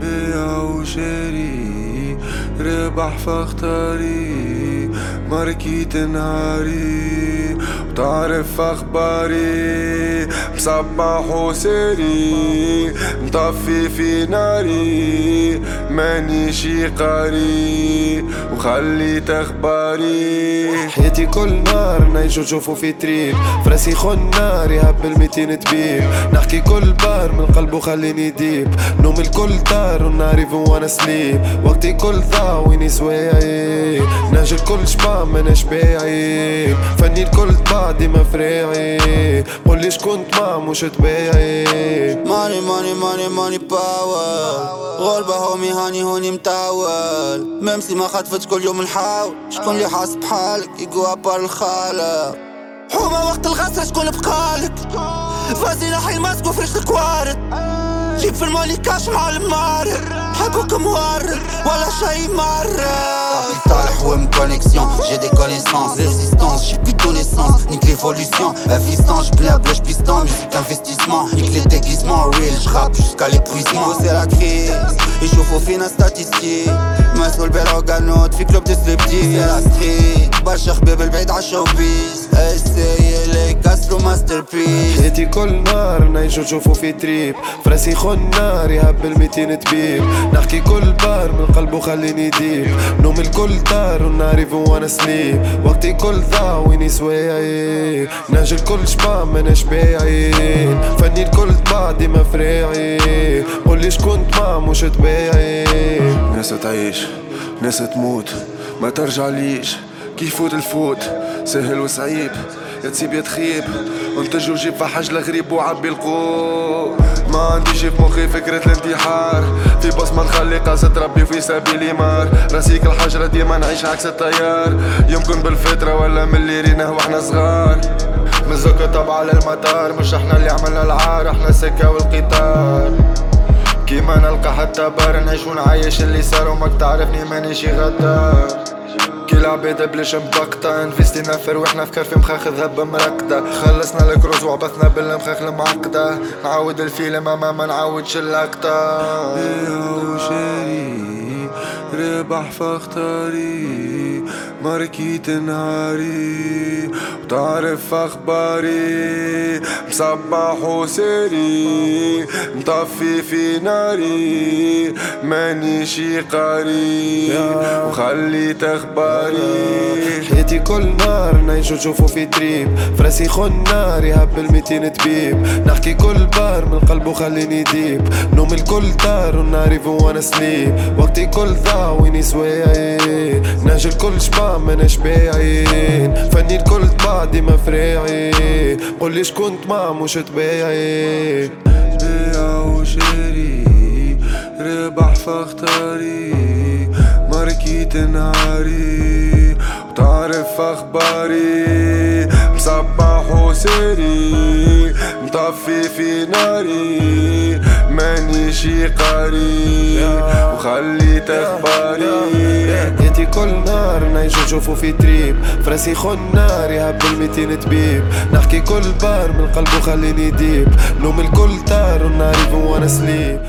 بيع وشاري ربح فاختاري ماركيت نهاري وتعرف أخباري؟ مصبح وساري مطفي في ناري ماني شي قاري وخليت اخباري حياتي كل نار نعيشو نشوفو في تريب. فراسي خن نار يهب الميتين تبيب. نحكي كل بار من قلبه خليني deep نوم الكل طار ونعرف وأنا sleep وقتي كل ضاع ويني سوايعي. نهج الكل شبع مناش بايعي فني الكل طبع ديما فريعي قولي شكون طمع مش تبايعي ماني ماني ماني ماني power غربة هومي هاني هوني متعول. ممسي ما خطفت كل يوم نحاول شكون اللي حاسب حالك يقوى بار الخالق حومة وقت الغسرة شكون بقالك؟ فازي نحي الماسك وفرش وارد. جيب في المولي كاش مع المارد. حبك موارد ولا شي مرة. Capital, ouais, connexion, j'ai des connaissances, résistance, j'ai plus de connaissances, nique l'évolution, assistance, j'plais à blèche piston, musique investissement, nique les déguisements, real, j'rappe jusqu'à l'épuisement, c'est la crise, يشوفوا فينا statistique, مسؤول بالأوغانوت في كلوب تسلبتي c'est la street, برشا خبيب البعيد عالشوبيس, essayez les كسروا masterpiece حياتي كل نار نعيشو نشوفو في تريب فراسي خن نار يهب الميتين تبيب نحكي كل بار من قلبه خليني deep نوم الكل طار ونعرف وأنا sleep وقتي كل ضاع ويني سوايعي نهج الكل شبع مناش بايعين فني الكل طبع ديما فريعي قولي شكون طمع مش تبايعي ناس تعيش ناس تموت ما ترجع ليش. كيف فوت الفوت سهل وصعيب. يا تسيب يا تخيب. انتج وجيب في حجلة غريب وعبي القوة ما عندي شي في مخي فكرة الانتحار. في بصمة نخلي قصة ربي في سبيل مار راسيك الحجرة ديما نعيش عكس التيار. يمكن بالفطرة ولا من اللي ريناه وإحنا صغار. مزوكة طبع على المطار مش إحنا اللي عملنا العار إحنا السكة والقطار. كيما نلقى حتى بار نعيش ونعيش اللي صار وماك تعرفني مانيش غدار. العباد بلاش مبقطة انفستينا في رواحنا في كرفي مخاخ ذهب مركدة. خلصنا الكروز وعبثنا بالمخاخ المعقدة نعاود الفيلم اما ما نعاودش اللقطة ربح فاختاري ماركيت نهاري وتعرف أخباري مصبح وساري مطفي في ناري ماني شي قاري وخليت أخباري. حياتي كل نار نعيشو نشوفو في trip. فراسي خون نار يهبل ميتين تبيب. نحكي كل بار من قلبه خليني deep نوم الكل طار ونعرف وأنا sleep. وقتي كل ضاع ويني سوايعي نهج الكل شبع مناش بايعين. فني الكل طبع ديما فريعي قولي شكون طمع مش تبايعي بيع وشاري ربح فاختاري. ماركيت نهاري. وتعرف أخباري؟ مصبح وساري مطفي في ناري ماني شي قاري. وخليت أخباري. حياتي كل نار نعيشو نشوفو في تريب. فراسي خن نار يهب الميتين تبيب نحكي كل بار من قلبه خليني ديب. نوم الكل طار ونعرف وأنا سليب.